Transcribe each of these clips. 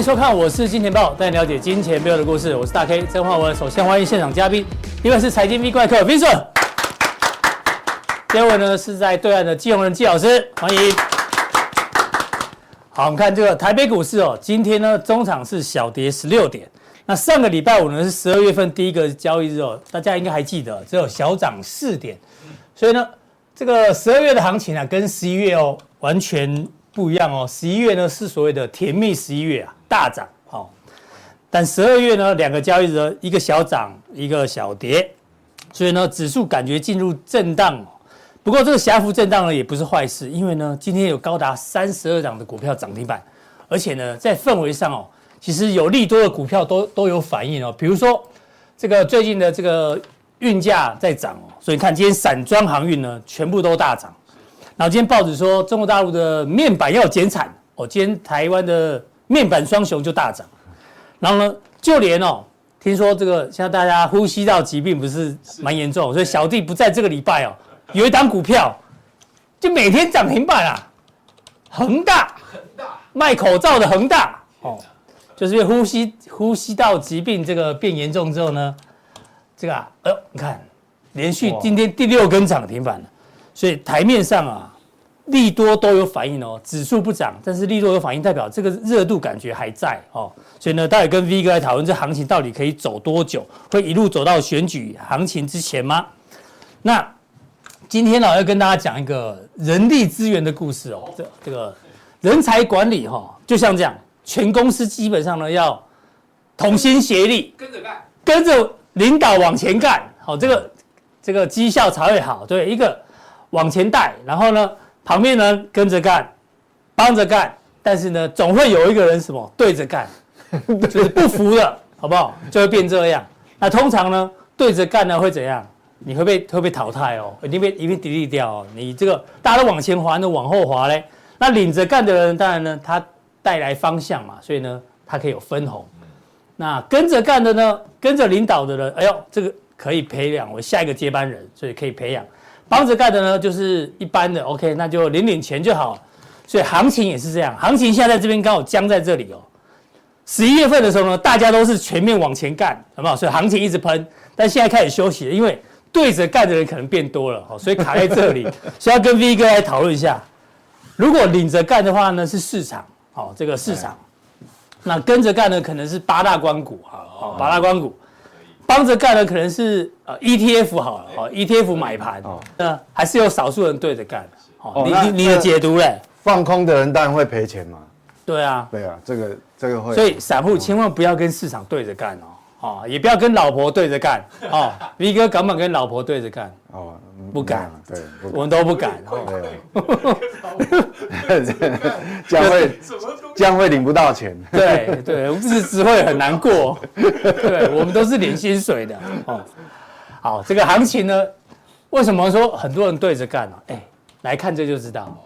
迎收看，我是金钱豹，带你了解金钱背后的故事。我是大 K 曾焕文。首先欢迎现场嘉宾，一位是财经 V 怪客 Vincent，第二位呢是在对岸的季鸿仁季老师，欢迎。好，我们看这个台北股市哦，今天呢中场是小跌十六点。那上个礼拜五呢是十二月份第一个交易日哦，大家应该还记得，只有小涨四点。所以呢，这个十二月的行情啊，跟十一月哦完全不一样哦。十一月呢是所谓的甜蜜十一月啊。大涨，好，但十二月呢，两个交易日，一个小涨，一个小跌，所以呢，指数感觉进入震荡。不过这个狭幅震荡呢，也不是坏事，因为呢，今天有高达三十二档的股票涨停板，而且呢，在氛围上哦，其实有利多的股票都都有反应哦。比如说这个最近的这个运价在涨哦，所以看今天散装航运呢，全部都大涨。然后今天报纸说中国大陆的面板要减产哦，今天台湾的。面板双雄就大涨，然后呢，就连哦，听说这个现在大家呼吸道疾病不是蛮严重，所以小弟不在这个礼拜哦，有一档股票就每天涨停板啊，恒大，卖口罩的恒大哦，就是因为呼吸呼吸道疾病这个变严重之后呢，这个啊，哎呦，你看连续今天第六根涨停板了，所以台面上啊。利多都有反应哦，指数不涨，但是利多有反应，代表这个热度感觉还在哦。所以呢，待会跟 V 哥来讨论这行情到底可以走多久，会一路走到选举行情之前吗？那今天呢，要跟大家讲一个人力资源的故事哦。这这个人才管理哈，就像这样，全公司基本上呢要同心协力，跟着干，跟着领导往前干，好，这个这个绩效才会好。对，一个往前带，然后呢，旁边呢跟着干，帮着干，但是呢总会有一个人什么对着干，就是不服的，好不好？就会变这样。那通常呢对着干呢会怎样？你会被会被淘汰哦，一定被一定 delete 掉哦。你这个大家都往前滑，那往后滑嘞。那领着干的人当然呢他带来方向嘛，所以呢他可以有分红。那跟着干的呢，跟着领导的人，哎呦这个可以培养为下一个接班人，所以可以培养。帮着干的呢，就是一般的，OK，那就领领钱就好。所以行情也是这样，行情现在在这边刚好僵在这里哦。十一月份的时候呢，大家都是全面往前干，好不好？所以行情一直喷，但现在开始休息了，因为对着干的人可能变多了，所以卡在这里。所以要跟 V 哥来讨论一下，如果领着干的话呢，是市场，哦，这个市场。那跟着干呢，可能是八大关股，好，八大关股。帮着干的可能是呃 ETF 好了，哦 ETF 买盘，那还是有少数人对着干，哦，你你你的解读嘞？放空的人当然会赔钱嘛。对啊，对啊，这个这个会。所以散户千万不要跟市场对着干哦，哦，也不要跟老婆对着干，哦，V 哥敢不敢跟老婆对着干？哦。不敢，对，我们都不敢。这样会这样会领不到钱。对对，日子会很难过。对，我们都是领薪水的。哦，好，这个行情呢，为什么说很多人对着干呢？哎，来看这就知道。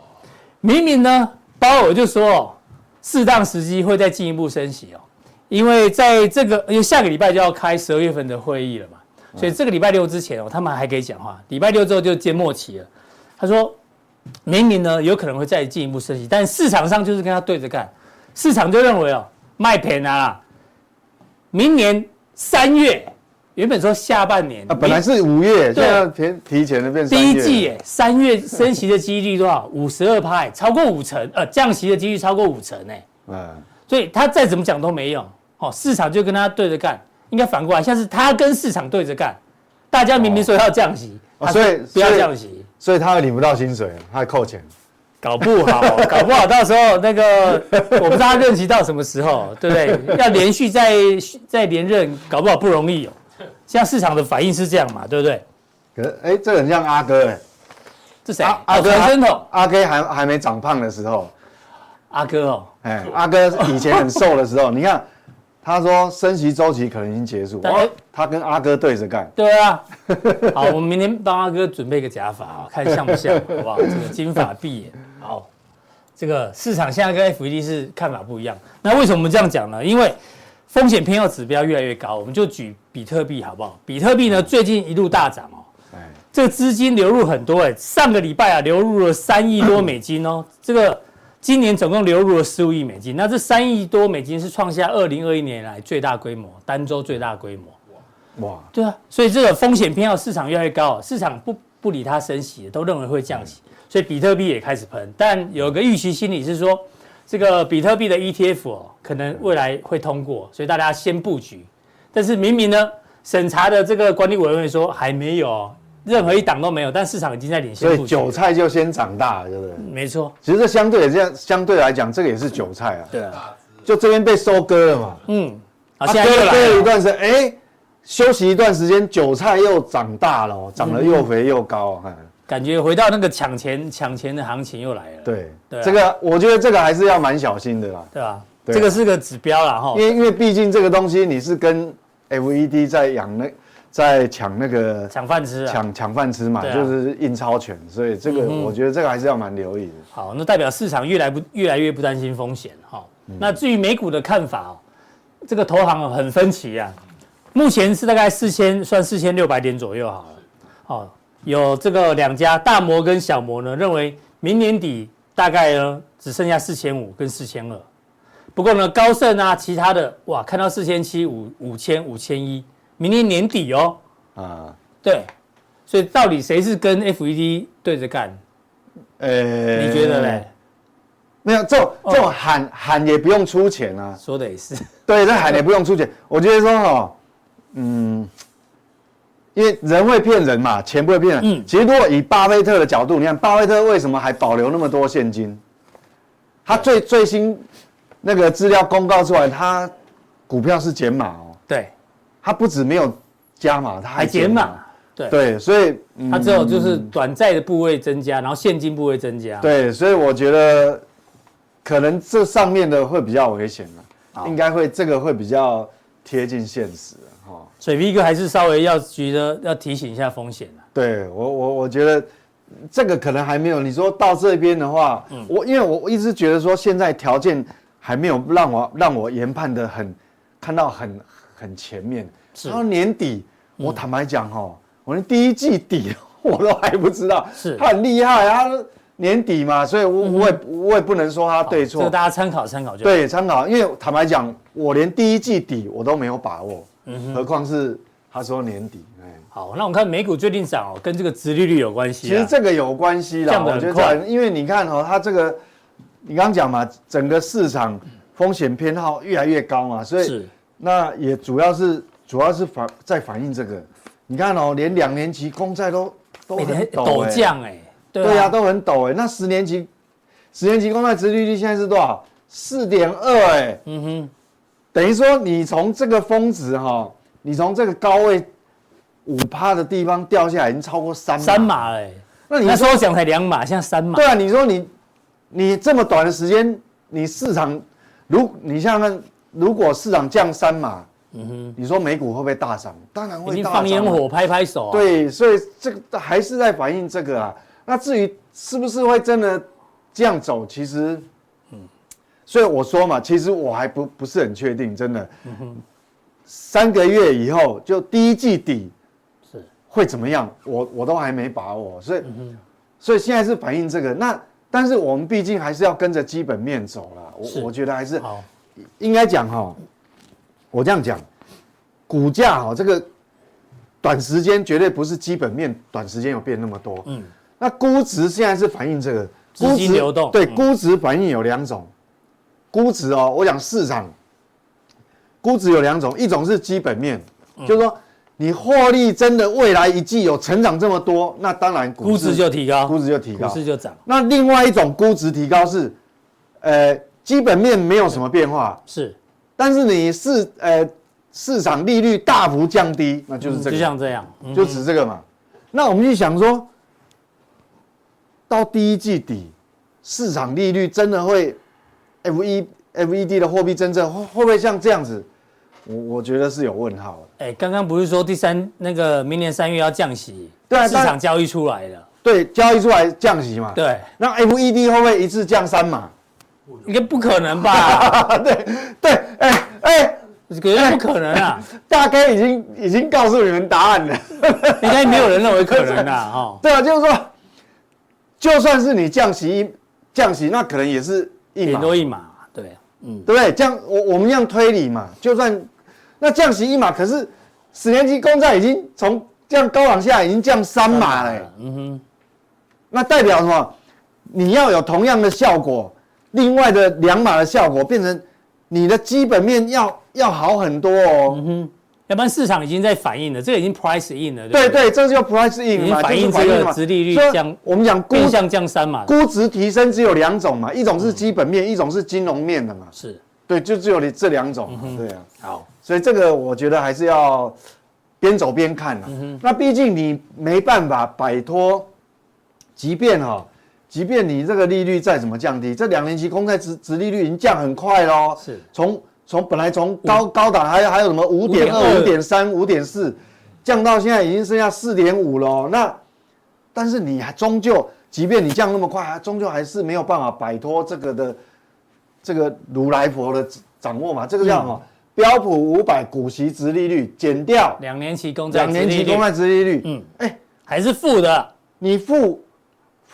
明明呢，包尔就说，适当时机会再进一步升息哦，因为在这个因为下个礼拜就要开十二月份的会议了嘛。所以这个礼拜六之前哦，他们还可以讲话。礼拜六之后就见末期了。他说，明年呢有可能会再进一步升息，但市场上就是跟他对着干。市场就认为哦，卖便啊，明年三月原本说下半年，啊，本来是五月，对，提提前的变第一季哎，三月升息的几率多少？五十二派，超过五成，呃，降息的几率超过五成哎。嗯。所以他再怎么讲都没用，哦，市场就跟他对着干。应该反过来，像是他跟市场对着干，大家明明说要降息，哦、所以不要降息，所以，他会领不到薪水，他还扣钱，搞不好，搞不好到时候那个我不知道他任期到什么时候，对不对？要连续再再连任，搞不好不容易哦。像市场的反应是这样嘛，对不对？可是哎，这个很像阿哥哎，这谁？阿哥阿哥还还没长胖的时候，阿哥哦，哎，阿哥以前很瘦的时候，你看。他说升息周期可能已经结束，哦，他跟阿哥对着干。对啊，好，我们明天帮阿哥准备个假发，看像不像，好不好？这个金发碧眼，好，这个市场现在跟 FED 是看法不一样。那为什么我们这样讲呢？因为风险偏好指标越来越高，我们就举比特币好不好？比特币呢最近一路大涨哦，这个资金流入很多哎，上个礼拜啊流入了三亿多美金哦，这个今年总共流入了十五亿美金，那这三亿多美金是创下二零二一年来最大规模，单周最大规模。哇，对啊，所以这个风险偏好市场越来越高，市场不不理它升息，都认为会降息，所以比特币也开始喷。但有个预期心理是说，这个比特币的 ETF 哦，可能未来会通过，所以大家先布局。但是明明呢，审查的这个管理委员会说还没有，任何一档都没有，但市场已经在领先。所以韭菜就先长大了，对不对？没错。其实这相对这样，相对来讲，这个也是韭菜啊。对啊。就这边被收割了嘛。嗯。啊，现在又来了一段时间，哎。休息一段时间，韭菜又长大了，长得又肥又高，嗯、感觉回到那个抢钱抢钱的行情又来了。对，对啊、这个我觉得这个还是要蛮小心的啦。对吧、啊？对啊、这个是个指标啦哈。因为因为毕竟这个东西你是跟 FED 在养那在抢那个抢饭吃、啊，抢抢饭吃嘛，啊、就是印钞权，所以这个我觉得这个还是要蛮留意的。好，那代表市场越来不越来越不担心风险哈。嗯、那至于美股的看法哦，这个投行很分歧啊。目前是大概四千，算四千六百点左右好了。哦，有这个两家大摩跟小摩呢，认为明年底大概呢只剩下四千五跟四千二。不过呢，高盛啊，其他的哇，看到四千七、五五千、五千一，明年年底哦。啊，对，所以到底谁是跟 FED 对着干？呃、欸，你觉得嘞？没有，这种这种喊、哦、喊也不用出钱啊。说的也是。对，这喊也不用出钱。我觉得说哈。嗯，因为人会骗人嘛，钱不会骗人。嗯，其实如果以巴菲特的角度，你看巴菲特为什么还保留那么多现金？他最最新那个资料公告出来，他股票是减码哦。对，他不止没有加码，他还减码。对对，所以他只有就是短债的部位增加，然后现金部位增加。对，所以我觉得可能这上面的会比较危险了，应该会这个会比较贴近现实。所以 V 哥还是稍微要觉得要提醒一下风险。对我我我觉得这个可能还没有。你说到这边的话，嗯，我因为我一直觉得说现在条件还没有让我让我研判的很看到很很前面。是。到年底，我坦白讲哈，我连第一季底 我都还不知道。是。他很厉害啊，年底嘛，所以我我也我也不能说他对错。这个大家参考参考就。对，参考，因为坦白讲，我连第一季底我都没有把握。嗯，何况是他说年底，哎，好，那我们看美股最近涨哦，跟这个殖利率有关系。其实这个有关系啦，我觉得，因为你看哦，它这个，你刚刚讲嘛，整个市场风险偏好越来越高嘛，所以是那也主要是主要是反在反映这个，你看哦，连两年级公债都都很陡降哎，对呀，都很陡哎，那十年级十年级公债殖利率现在是多少？四点二哎，嗯哼。等于说，你从这个峰值哈，你从这个高位五趴的地方掉下来，已经超过三三码了。那你说讲才两码，现在三码。对啊，你说你你这么短的时间，你市场如你像那如果市场降三码，嗯哼，你说美股会不会大涨？当然会大涨。放烟火，拍拍手。对，所以这个还是在反映这个啊。那至于是不是会真的这样走，其实。所以我说嘛，其实我还不不是很确定，真的。嗯哼。三个月以后就第一季底是会怎么样？我我都还没把握，所以、嗯、所以现在是反映这个。那但是我们毕竟还是要跟着基本面走了。我是我觉得还是好，应该讲哈，我这样讲，股价哈这个短时间绝对不是基本面短时间有变那么多。嗯。那估值现在是反映这个资金流动，对，估值反映有两种。估值哦，我讲市场估值有两种，一种是基本面，嗯、就是说你获利真的未来一季有成长这么多，那当然估值就提高，估值就提高，估值就涨。那另外一种估值提高是，呃，基本面没有什么变化，是，但是你是呃市场利率大幅降低，那就是这个，就像这样，就指这个嘛。嗯、那我们就想说，到第一季底，市场利率真的会？F E F E D 的货币政策会会不会像这样子？我我觉得是有问号的。哎，刚刚不是说第三那个明年三月要降息？对啊，市场交易出来了。对，交易出来降息嘛。对，那 FED 会不会一次降三码？应该不可能吧？对对，哎哎，绝对不可能啊！大概已经已经告诉你们答案了，应该没有人认为可能啊。哈。对啊，就是说，就算是你降息降息，那可能也是一码多一码，对，嗯，对不对？这样我我们这样推理嘛，就算那降息一码，可是十年期公债已经从这样高往下已经降三码了，嗯哼，那代表什么？你要有同样的效果。另外的两码的效果变成你的基本面要要好很多哦，嗯哼，要不然市场已经在反映了，这个已经 price in 了，对对，这就 price in 嘛，反映这个殖利率降，我们讲估降降三嘛，估值提升只有两种嘛，一种是基本面，一种是金融面的嘛，是，对，就只有你这两种，对啊，好，所以这个我觉得还是要边走边看了，那毕竟你没办法摆脱，即便哈。即便你这个利率再怎么降低，这两年期公债殖殖利率已经降很快喽。是，从从本来从高高档还有还有什么五点二、五点三、五点四，降到现在已经剩下四点五了。那，但是你还终究，即便你降那么快，还终究还是没有办法摆脱这个的这个如来佛的掌握嘛。这个叫什么？标普五百股息殖利率减掉两年期公债两年期公债殖利率，嗯，哎，还是负的，你负。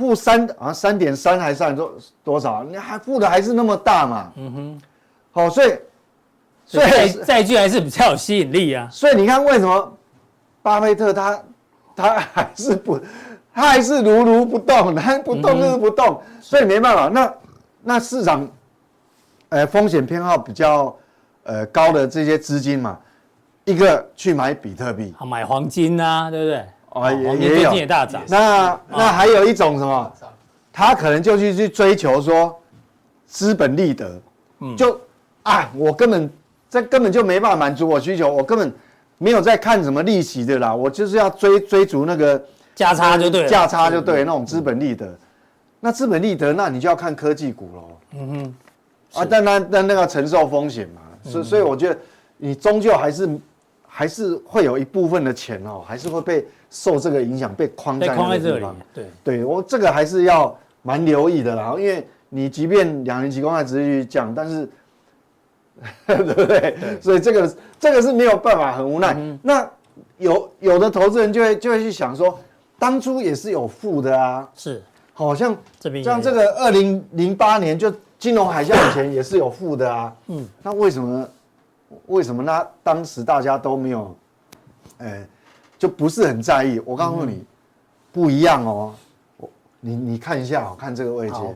负三啊，三点三还算多多少？你还负的还是那么大嘛？嗯哼，好，所以所以债券还是比较有吸引力啊。所以你看为什么巴菲特他他还是不，他还是如如不动，他不动就是不动，嗯、所以没办法。那那市场呃风险偏好比较呃高的这些资金嘛，一个去买比特币，买黄金啊，对不对？哦，也也有，也大涨。那那还有一种什么？他可能就去去追求说资本利得，嗯，就啊，我根本这根本就没办法满足我需求，我根本没有在看什么利息的啦，我就是要追追逐那个价差就对，价差就对，那种资本利得。那资本利得，那你就要看科技股喽。嗯哼，啊，但那但那个承受风险嘛，所以所以我觉得你终究还是还是会有一部分的钱哦，还是会被。受这个影响被框在那个地方，对。对，我这个还是要蛮留意的啦，因为你即便两年期公债殖利率降，但是 对不对？对。所以这个这个是没有办法，很无奈。嗯、那有有的投资人就会就会去想说，当初也是有负的啊，是，好像这边像这个二零零八年就金融海啸以前也是有负的啊，嗯，那为什么为什么那当时大家都没有，呃就不是很在意。我告诉你，嗯、不一样哦。我你你看一下哦，看这个位阶，好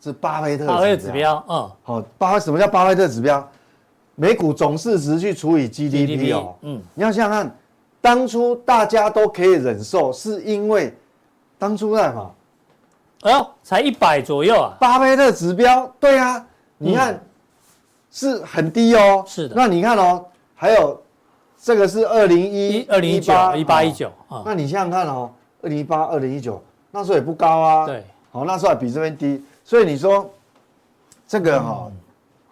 是巴菲特指标。巴菲特指标，嗯，好，巴什么叫巴菲特指标？每股总市值去除以 GDP 哦。嗯，你要想想看，当初大家都可以忍受，是因为当初在嘛？哎呦，才一百左右啊！巴菲特指标，对啊，你看、嗯、是很低哦。是的。那你看哦，还有。这个是二零一二零一八一八一九啊，那你想想看哦，二零一八二零一九那时候也不高啊，对，好那时候还比这边低，所以你说这个哈、哦、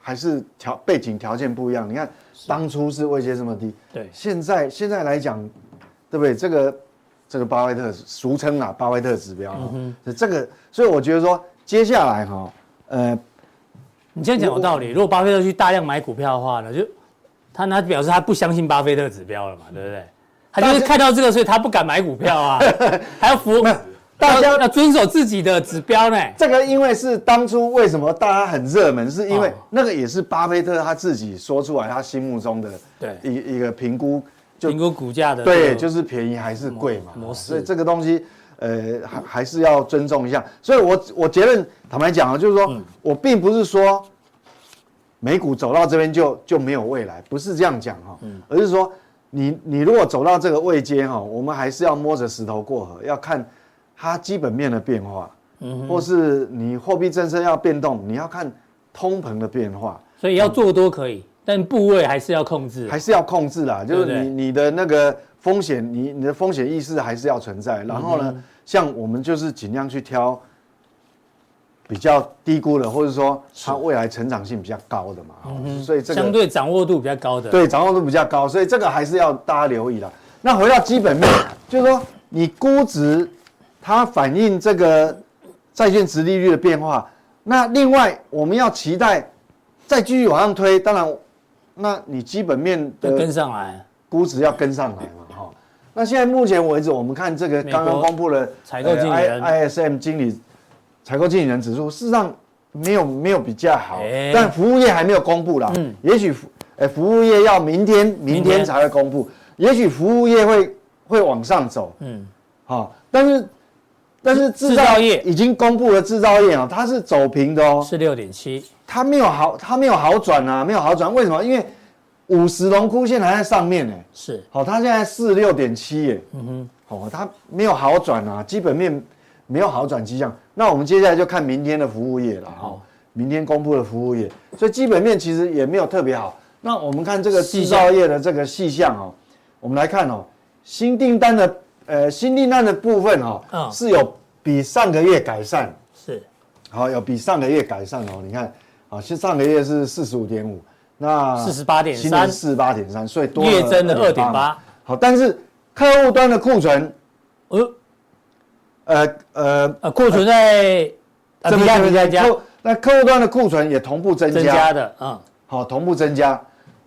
还是条背景条件不一样。你看当初是位阶这么低，对，现在现在来讲，对不对？这个这个巴菲特俗称啊巴菲特指标，嗯哼，这个所以我觉得说接下来哈，呃，你这样讲有道理。如果巴菲特去大量买股票的话呢，就他那表示他不相信巴菲特指标了嘛，对不对？他就是看到这个，所以他不敢买股票啊，还要服大家要遵守自己的指标呢。这个因为是当初为什么大家很热门，是因为那个也是巴菲特他自己说出来他心目中的对一一个评估，就评估股价的对，就是便宜还是贵嘛模式。所以这个东西呃还还是要尊重一下。所以我我结论坦白讲啊，就是说我并不是说。美股走到这边就就没有未来，不是这样讲哈，而是说你你如果走到这个位阶哈，我们还是要摸着石头过河，要看它基本面的变化，嗯，或是你货币政策要变动，你要看通膨的变化，所以要做多可以，但部位还是要控制，还是要控制啦，就是你你的那个风险，你你的风险意识还是要存在，然后呢，像我们就是尽量去挑。比较低估的，或者说它未来成长性比较高的嘛，嗯、所以这个相对掌握度比较高的，对，掌握度比较高，所以这个还是要大家留意的。那回到基本面，就是说你估值它反映这个债券值利率的变化。那另外我们要期待再继续往上推，当然，那你基本面的跟上来，估值要跟上来嘛，哈。那现在目前为止，我们看这个刚刚公布的采购经理人。ISM 经理采购经理人指数，事实上没有没有比较好，但服务业还没有公布啦。嗯，也许服诶服务业要明天明天才会公布，也许服务业会会往上走，嗯，好，但是。但是制造业。已经公布了，制造业啊，它是走平的哦，是六点七，它没有好，它没有好转啊，没有好转，为什么？因为五十龙枯线还在上面呢，是，好，它现在四六点七耶，嗯哼，哦，它没有好转啊，基本面没有好转迹象，那我们接下来就看明天的服务业了，哈，明天公布的服务业，所以基本面其实也没有特别好，那我们看这个制造业的这个细项哦，我们来看哦，新订单的。呃，新订单的部分哈、哦，嗯、是有比上个月改善，是，好，有比上个月改善哦。你看，啊，其实上个月是四十五点五，那四十八点三，四十八点三，所以多月增的二点八。好，但是客户端的库存，呃，呃呃呃，库存在增加增加，那客户端的库存也同步增加，增加的，嗯，好，同步增加，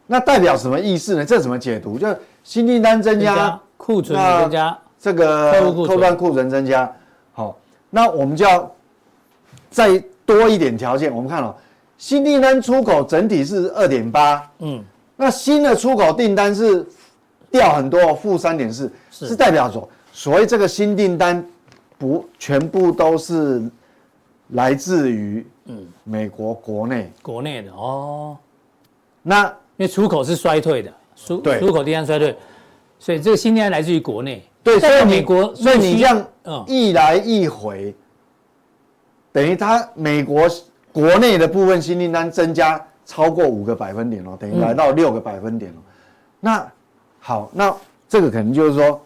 那代表什么意思呢？这怎么解读？就新订单增加，库存增加。这个客户端库存增加，好，那我们就要再多一点条件。我们看哦，新订单出口整体是二点八，嗯，那新的出口订单是掉很多，负三点四，是。代表说，所谓这个新订单不全部都是来自于嗯。美国国内。国内的哦，那因为出口是衰退的，出对。出口订单衰退，所以这个新订单来自于国内。对，所以美国，所以你这样一来一回，等于它美国国内的部分新订单增加超过五个百分点哦，等于来到六个百分点哦。那好，那这个可能就是说，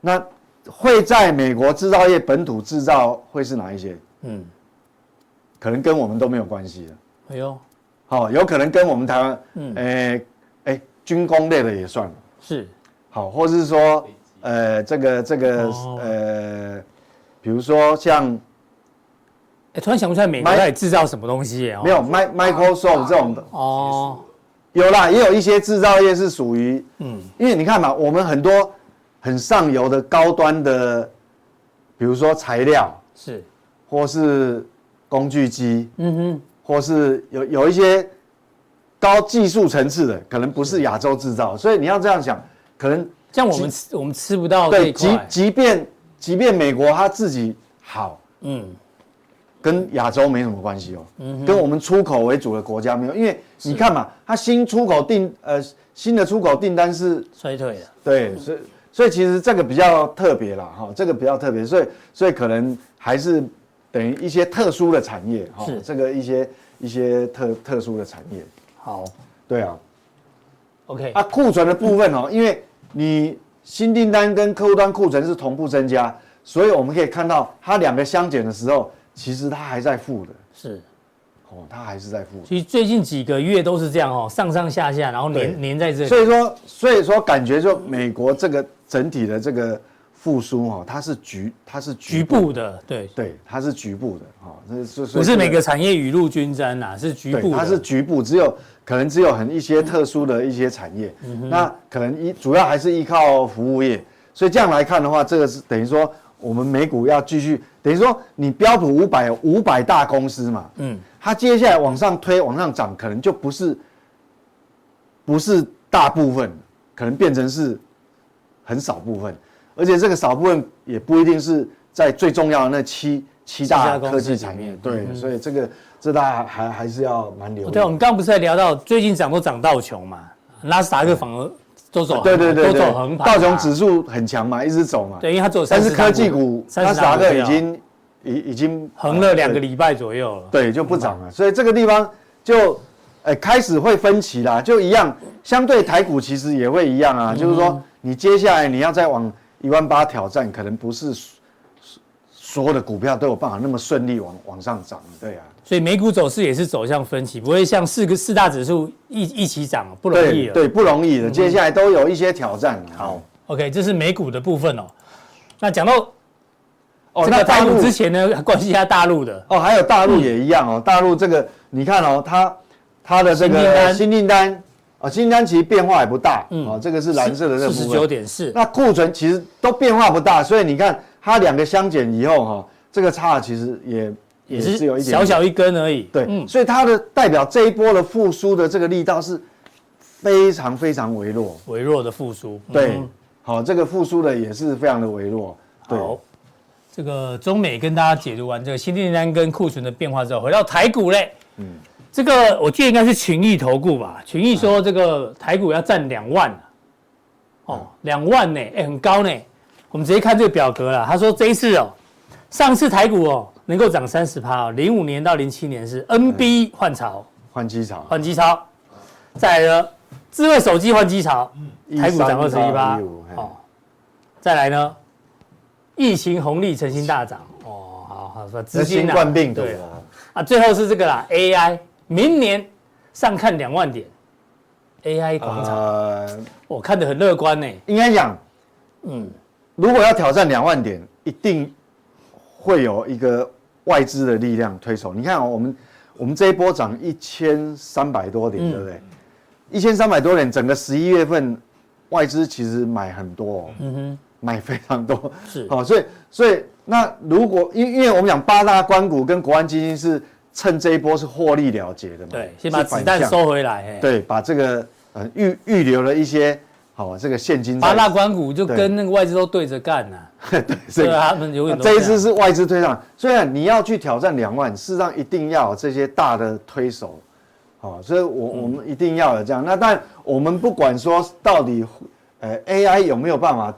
那会在美国制造业本土制造会是哪一些？嗯，可能跟我们都没有关系的。哎呦，好，有可能跟我们台湾，嗯，哎哎，军工类的也算了。是，好，或者是说。呃，这个这个、哦、呃，比如说像，哎，突然想不出来美国在制造什么东西哦。没有，Microsoft 这种的。哦，有啦，也有一些制造业是属于嗯，因为你看嘛，我们很多很上游的高端的，比如说材料是，或是工具机，嗯哼，或是有有一些高技术层次的，可能不是亚洲制造，所以你要这样想，可能。像我们吃我们吃不到对，即即便即便美国他自己好，嗯，跟亚洲没什么关系哦，嗯，跟我们出口为主的国家没有，因为你看嘛，它新出口订呃新的出口订单是衰退的，对，所以所以其实这个比较特别啦哈，这个比较特别，所以所以可能还是等于一些特殊的产业哈，是这个一些一些特特殊的产业，好，对啊，OK，啊库存的部分哦，因为。你新订单跟客户端库存是同步增加，所以我们可以看到它两个相减的时候，其实它还在负的。是，哦，它还是在负。其实最近几个月都是这样哦，上上下下，然后连连在这里。所以说，所以说感觉就美国这个整体的这个复苏哦，它是局，它是局部的，对对，它是局部的哈，那是不是每个产业雨露均沾呐？是局部，它是局部，只有。可能只有很一些特殊的一些产业，嗯、那可能依主要还是依靠服务业，所以这样来看的话，这个是等于说我们美股要继续，等于说你标普五百五百大公司嘛，嗯，它接下来往上推往上涨，可能就不是不是大部分，可能变成是很少部分，而且这个少部分也不一定是在最重要的那七七大科技产业，对，嗯、所以这个。这大家还还是要蛮留意。对，我们刚刚不是在聊到最近涨都涨到穷嘛，纳斯达克反而都走，对对对，都走横盘。道琼指数很强嘛，一直走嘛。对，因为它走。但是科技股，三十达克已经已已经横了两个礼拜左右了。对，就不涨了。所以这个地方就，哎，开始会分歧啦，就一样，相对台股其实也会一样啊，就是说你接下来你要再往一万八挑战，可能不是所有的股票都有办法那么顺利往往上涨，对啊。所以美股走势也是走向分歧，不会像四个四大指数一一起涨，不容易。对，不容易的。接下来都有一些挑战。好，，OK，这是美股的部分哦。那讲到哦，这个台股之前呢，关系一下大陆的。哦，还有大陆也一样哦。大陆这个你看哦，它它的这个新订单啊，新订单其实变化也不大。嗯，哦，这个是蓝色的这个部分。四十九点四。那库存其实都变化不大，所以你看它两个相减以后哈，这个差其实也也是有一点小小一根而已。对，所以它的代表这一波的复苏的这个力道是非常非常微弱，微弱的复苏。对，好，这个复苏的也是非常的微弱。好。这个中美跟大家解读完这个新订单跟库存的变化之后，回到台股嘞。嗯，这个我记得应该是群益投顾吧？群益说这个台股要占两万哦，两万呢，哎，很高呢。我们直接看这个表格了。他说这一次哦，上次台股哦能够涨三十趴，零五年到零七年是 NB 换潮，换机潮，换机潮。再来呢，智慧手机换机潮，台股涨二十一趴。哦，再来呢？疫情红利，成心大涨。哦，好好说资金新冠病毒对。啊，最后是这个啦，AI 明年上看两万点，AI 广场，呃、我看得很乐观呢。应该讲，嗯，如果要挑战两万点，一定会有一个外资的力量推手。你看、哦、我们我们这一波涨一千三百多点，嗯、对不对？一千三百多点，整个十一月份外资其实买很多、哦，嗯哼。买非常多，是好，所以所以那如果因因为我们讲八大关股跟国安基金是趁这一波是获利了结的嘛，对，先把子弹收回来，对，把这个呃预预留了一些好这个现金。八大关股就跟那个外资都对着干呢，对，所以他们永远这一次是外资推上，虽然你要去挑战两万，事实上一定要有这些大的推手，好，所以我我们一定要有这样。那但我们不管说到底，呃，AI 有没有办法？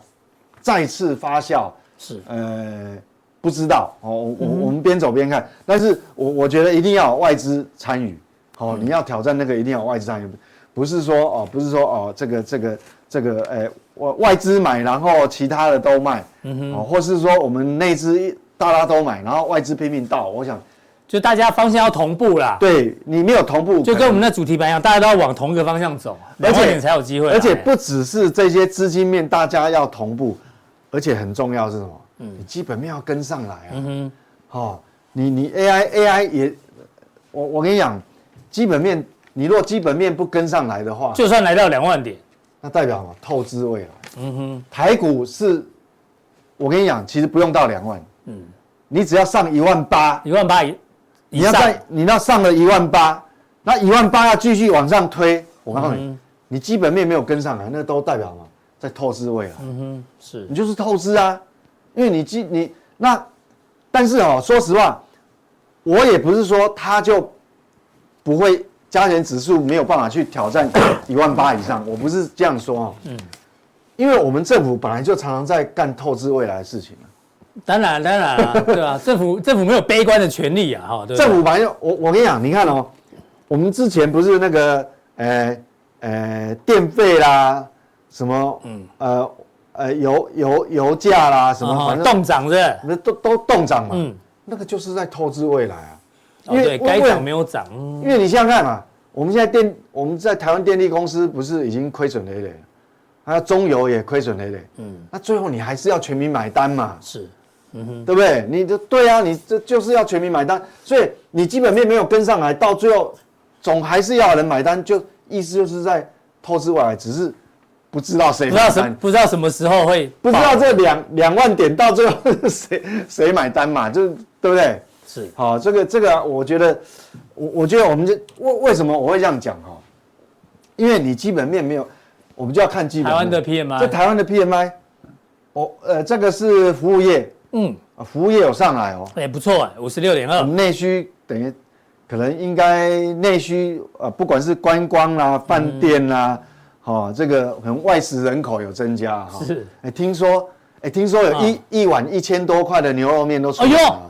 再次发酵是。呃不知道哦，我我们边走边看，但是我我觉得一定要有外资参与，哦，你要挑战那个一定要有外资参与，不是说哦不是说哦这个这个这个呃外外资买然后其他的都卖，嗯哼，哦或是说我们内资大家都买，然后外资拼命倒，我想就大家方向要同步啦，对你没有同步，就跟我们的主题板一样，大家都要往同一个方向走，而且才有机会，而且不只是这些资金面大家要同步。而且很重要是什么？嗯，你基本面要跟上来啊。嗯哼，哦，你你 AI AI 也，我我跟你讲，基本面你若基本面不跟上来的话，就算来到两万点，那代表什么？透支未来。嗯哼，台股是，我跟你讲，其实不用到两万。嗯，你只要上一万八，一万八以，你要在你要上了一万八，那一万八要继续往上推，我告诉你，嗯、你基本面没有跟上来，那都代表什么？在透支未来，嗯哼，是你就是透支啊，因为你基你那，但是哦，说实话，我也不是说他就不会加权指数没有办法去挑战一万八以上，我不是这样说哦，嗯，因为我们政府本来就常常在干透支未来的事情嘛，当然当然啊，对吧？政府政府没有悲观的权利啊，哈，政府反正我我跟你讲，你看哦，我们之前不是那个呃呃电费啦。什么？嗯，呃，呃，油油油价啦，什么，反正动涨的，那都都动涨嘛。嗯，那个就是在透支未来啊。因为该涨没有涨。因为你想想看嘛，我们现在电，我们在台湾电力公司不是已经亏损累累了，还有中油也亏损累累。嗯，那最后你还是要全民买单嘛？是，嗯哼，对不对？你的对啊，你这就是要全民买单，所以你基本面没有跟上来，到最后总还是要人买单，就意思就是在透支未来，只是。不知道谁不知道什不知道什么时候会不知道这两两万点到最后谁谁买单嘛？就对不对？是好，这个这个，我觉得我我觉得我们这为为什么我会这样讲哈？因为你基本面没有，我们就要看基本面。台湾的 PMI，这台湾的 PMI，我呃这个是服务业，嗯啊服务业有上来哦，也不错哎，五十六点二。我们内需等于可能应该内需呃不管是观光啦、饭店啦。哦，这个可能外食人口有增加哈。是，哎，听说，哎，听说有一一碗一千多块的牛肉面都出来了。哎呦，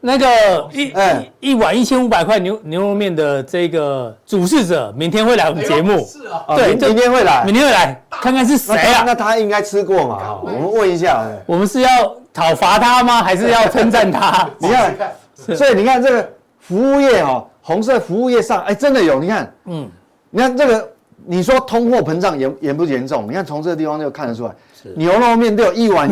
那个一哎一碗一千五百块牛牛肉面的这个主事者，明天会来我们节目。是啊。对，明天会来，明天会来，看看是谁啊？那他应该吃过嘛？我们问一下。我们是要讨伐他吗？还是要称赞他？你看，所以你看这个服务业哦，红色服务业上，哎，真的有，你看，嗯，你看这个。你说通货膨胀严严不严重？你看从这个地方就看得出来，牛肉面都有一碗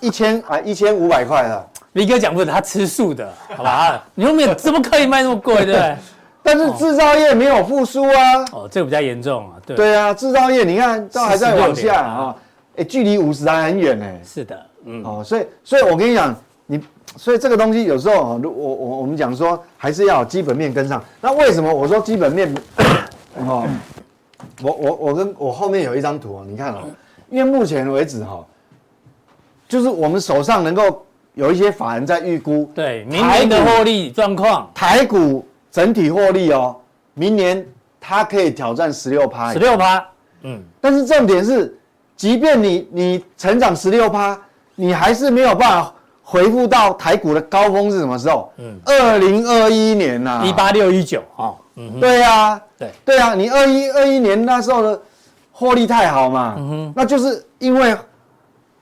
一千啊一千五百块了。V 哥讲不是他吃素的，好吧？你后面怎么可以卖那么贵，对不对？但是制造业没有复苏啊。哦，这个比较严重啊。对对啊，制造业你看都还在往下啊，哎，距离五十还很远呢。是的，嗯。哦，所以所以我跟你讲，你所以这个东西有时候啊，我我我们讲说还是要基本面跟上。那为什么我说基本面？哦，我我我跟我后面有一张图啊，你看哦，因为目前为止哈，就是我们手上能够有一些法人在预估，对明年的获利状况，台股整体获利哦，明年它可以挑战十六趴，十六趴，嗯，但是重点是，即便你你成长十六趴，你还是没有办法回复到台股的高峰是什么时候？嗯，二零二一年呐，一八六一九啊，嗯，对呀。对。对啊，你二一二一年那时候的获利太好嘛，嗯哼，那就是因为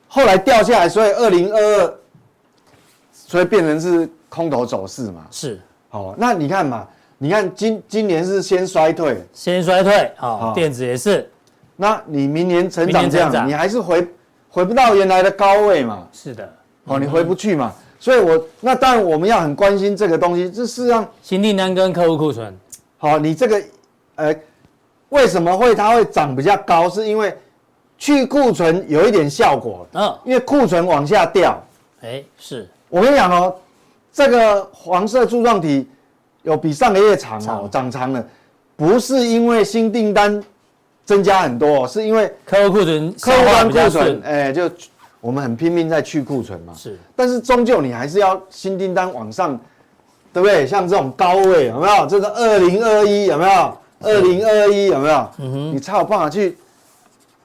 后来掉下来，所以二零二二，所以变成是空头走势嘛。是，好，那你看嘛，你看今今年是先衰退，先衰退，好，电子也是，那你明年成长这样，你还是回回不到原来的高位嘛。是的，哦，你回不去嘛，所以我那当然我们要很关心这个东西，这事实上新订单跟客户库存，好，你这个。呃，为什么会它会涨比较高？是因为去库存有一点效果。嗯，因为库存往下掉。哎，是我跟你讲哦，这个黄色柱状体有比上个月长哦，长长了，不是因为新订单增加很多，是因为客户库存、客户端库存，哎，就我们很拼命在去库存嘛。是，但是终究你还是要新订单往上，对不对？像这种高位有没有？这个二零二一有没有？二零二一有没有？嗯哼，你才有办法去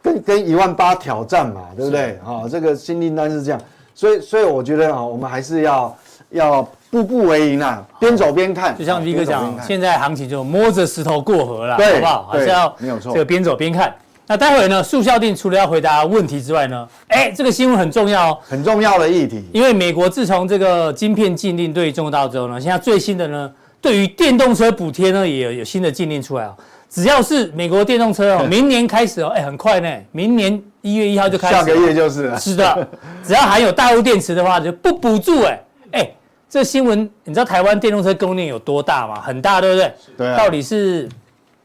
跟跟一万八挑战嘛，对不对？啊，这个新订单是这样，所以所以我觉得啊，我们还是要要步步为营啊，边走边看。就像 V 哥讲，现在行情就摸着石头过河了，对，好不好？还是要没有错，这个边走边看。那待会呢，速效定除了要回答问题之外呢，哎，这个新闻很重要哦，很重要的议题。因为美国自从这个晶片禁令对中国大陆之后呢，现在最新的呢。对于电动车补贴呢，也有有新的禁令出来哦。只要是美国电动车哦，明年开始哦，哎，很快呢，明年一月一号就开始。下个月就是了。是的，只要含有大陆电池的话，就不补助哎哎。这新闻你知道台湾电动车供应链有多大吗？很大，对不对？对啊。到底是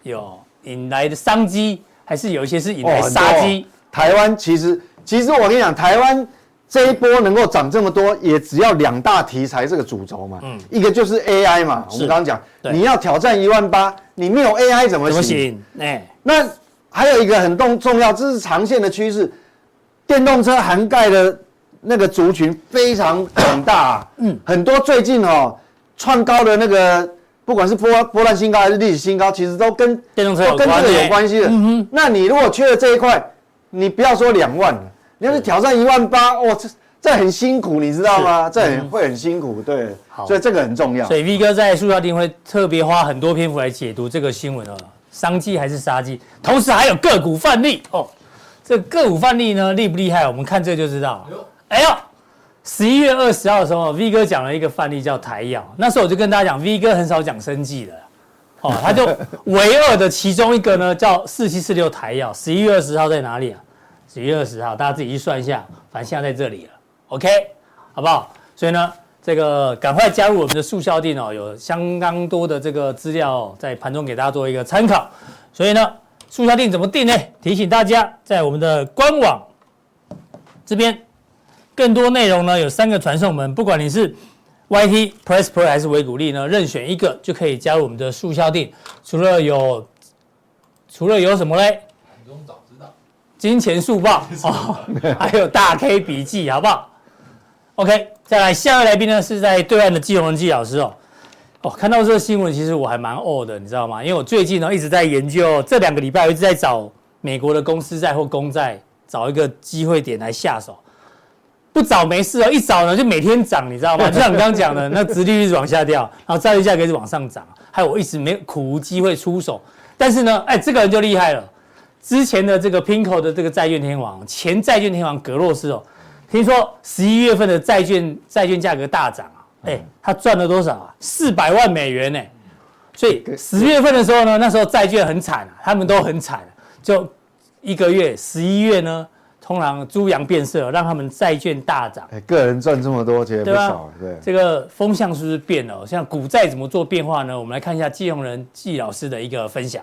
有引来的商机，还是有一些是引来杀机？台湾其实，其实我跟你讲，台湾。这一波能够涨这么多，也只要两大题材这个主轴嘛，嗯，一个就是 AI 嘛，我们刚刚讲，你要挑战一万八，你没有 AI 怎么行？哎，那还有一个很重重要，这是长线的趋势，电动车涵盖的那个族群非常广大，嗯，很多最近哦创高的那个，不管是波波段新高还是历史新高，其实都跟电动车有跟这个有关系的，嗯哼，那你如果缺了这一块，你不要说两万了。你要是挑战一万八，哇，这这很辛苦，你知道吗？这很会很辛苦，对，好，所以这个很重要。所以 V 哥在速效定会特别花很多篇幅来解读这个新闻哦，商机还是杀机，同时还有个股范例哦。这个个股范例呢厉不厉害？我们看这个就知道。哎呦，十一月二十号的时候，V 哥讲了一个范例叫台药，那时候我就跟大家讲，V 哥很少讲生计的，哦，他就唯二的其中一个呢叫四七四六台药，十一月二十号在哪里啊？十一月二十号，大家自己去算一下，反正现在在这里了，OK，好不好？所以呢，这个赶快加入我们的速效定哦，有相当多的这个资料哦，在盘中给大家做一个参考。所以呢，速效定怎么定呢？提醒大家，在我们的官网这边，更多内容呢有三个传送门，不管你是 YT、Press Play 还是维股利呢，任选一个就可以加入我们的速效定。除了有，除了有什么嘞？金钱速报哦，还有大 K 笔记，好不好？OK，再来下一位来宾呢，是在对岸的季宏仁季老师哦。哦，看到这个新闻，其实我还蛮饿的，你知道吗？因为我最近呢一直在研究，这两个礼拜我一直在找美国的公司债或公债，找一个机会点来下手。不找没事哦，一找呢就每天涨，你知道吗？就像你刚刚讲的，那殖利率一直往下掉，然后债券价格一直往上涨，还有我一直没苦无机会出手。但是呢，哎，这个人就厉害了。之前的这个 Pinko 的这个债券天王，前债券天王格洛斯哦，听说十一月份的债券债券价格大涨啊，哎，他赚了多少啊？四百万美元呢。所以十月份的时候呢，那时候债券很惨啊，他们都很惨，就一个月十一月呢，通常猪羊变色，让他们债券大涨。哎，个人赚这么多，其实不少。对，这个风向是不是变了？像股债怎么做变化呢？我们来看一下季宏仁季老师的一个分享。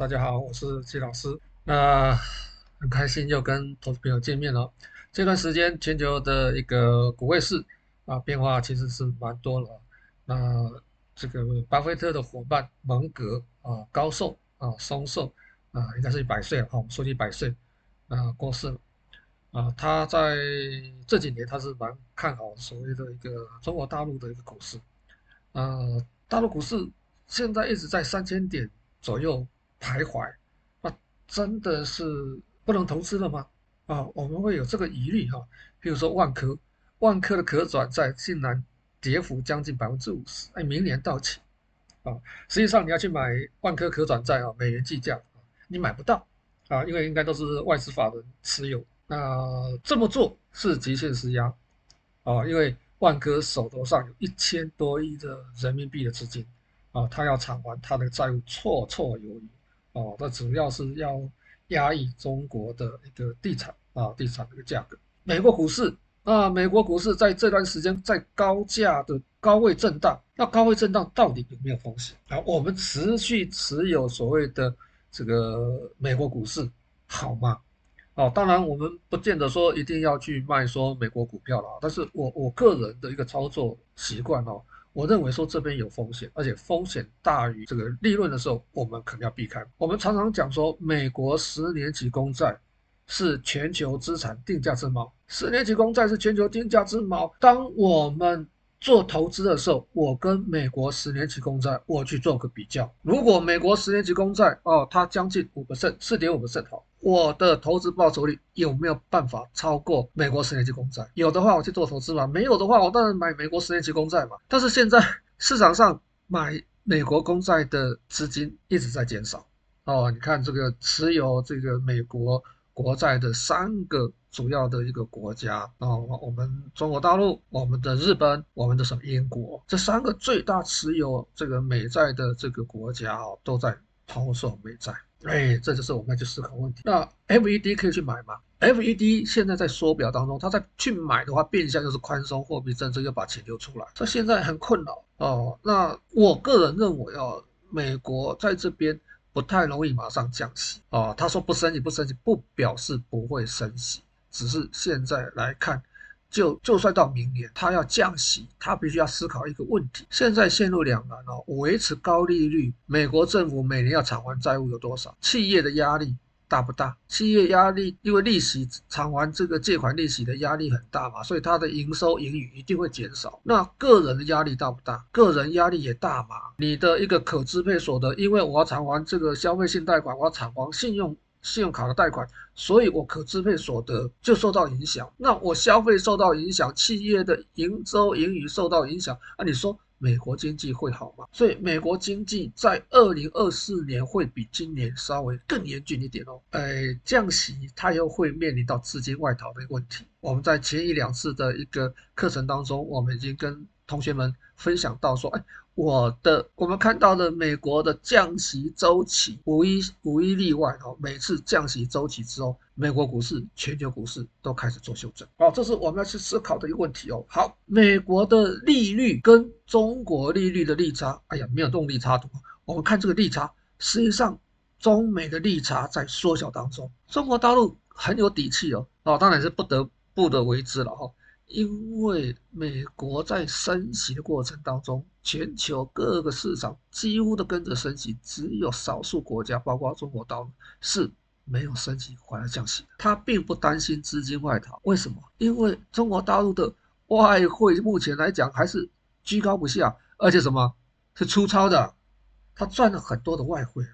大家好，我是季老师。那很开心又跟投资朋友见面了。这段时间全球的一个股汇市啊变化其实是蛮多了。那这个巴菲特的伙伴蒙格啊高寿啊松寿啊应该是一百岁了哈，我们说一百岁啊过世了啊。他在这几年他是蛮看好所谓的一个中国大陆的一个股市啊，大陆股市现在一直在三千点。左右徘徊，那真的是不能投资了吗？啊，我们会有这个疑虑哈。比如说万科，万科的可转债竟然跌幅将近百分之五十，哎，明年到期啊。实际上你要去买万科可转债啊，美元计价，你买不到啊，因为应该都是外资法人持有。那这么做是极限施压啊，因为万科手头上有一千多亿的人民币的资金。啊，他要偿还他的债务绰绰有余，哦，那主要是要压抑中国的一个地产啊，地产的一个价格。美国股市啊，美国股市在这段时间在高价的高位震荡，那高位震荡到底有没有风险啊？我们持续持有所谓的这个美国股市好吗？哦，当然我们不见得说一定要去卖说美国股票了，但是我我个人的一个操作习惯哦。我认为说这边有风险，而且风险大于这个利润的时候，我们肯定要避开。我们常常讲说，美国十年期公债是全球资产定价之锚，十年期公债是全球定价之锚。当我们做投资的时候，我跟美国十年期公债我去做个比较，如果美国十年期公债哦，它将近五个 percent，四点五个 percent 好。我的投资报酬率有没有办法超过美国十年期公债？有的话，我去做投资嘛；没有的话，我当然买美国十年期公债嘛。但是现在市场上买美国公债的资金一直在减少哦。你看这个持有这个美国国债的三个主要的一个国家哦，我们中国大陆、我们的日本、我们的什么英国，这三个最大持有这个美债的这个国家哦，都在抛售美债。哎，这就是我们要去思考问题。那 FED 可以去买吗？FED 现在在缩表当中，他在去买的话，变相就是宽松货币政策，又把钱流出来，他现在很困扰哦。那我个人认为哦，美国在这边不太容易马上降息哦。他说不升息，不升息，不表示不会升息，只是现在来看。就就算到明年，他要降息，他必须要思考一个问题。现在陷入两难哦，维持高利率，美国政府每年要偿还债务有多少？企业的压力大不大？企业压力，因为利息偿还这个借款利息的压力很大嘛，所以它的营收盈余一定会减少。那个人的压力大不大？个人压力也大嘛。你的一个可支配所得，因为我要偿还这个消费性贷款，我要偿还信用。信用卡的贷款，所以我可支配所得就受到影响。那我消费受到影响，企业的营收盈余受到影响，那你说美国经济会好吗？所以美国经济在二零二四年会比今年稍微更严峻一点哦。哎，降息它又会面临到资金外逃的问题。我们在前一两次的一个课程当中，我们已经跟同学们分享到说，哎。我的我们看到的美国的降息周期无一无一例外哦，每次降息周期之后，美国股市、全球股市都开始做修正哦，这是我们要去思考的一个问题哦。好，美国的利率跟中国利率的利差，哎呀，没有动力差多。我们看这个利差，实际上中美的利差在缩小当中，中国大陆很有底气哦，哦，当然是不得不得为之了哈。因为美国在升息的过程当中，全球各个市场几乎都跟着升息，只有少数国家，包括中国大陆是没有升息反而降息。他并不担心资金外逃，为什么？因为中国大陆的外汇目前来讲还是居高不下，而且什么是粗糙的，他赚了很多的外汇。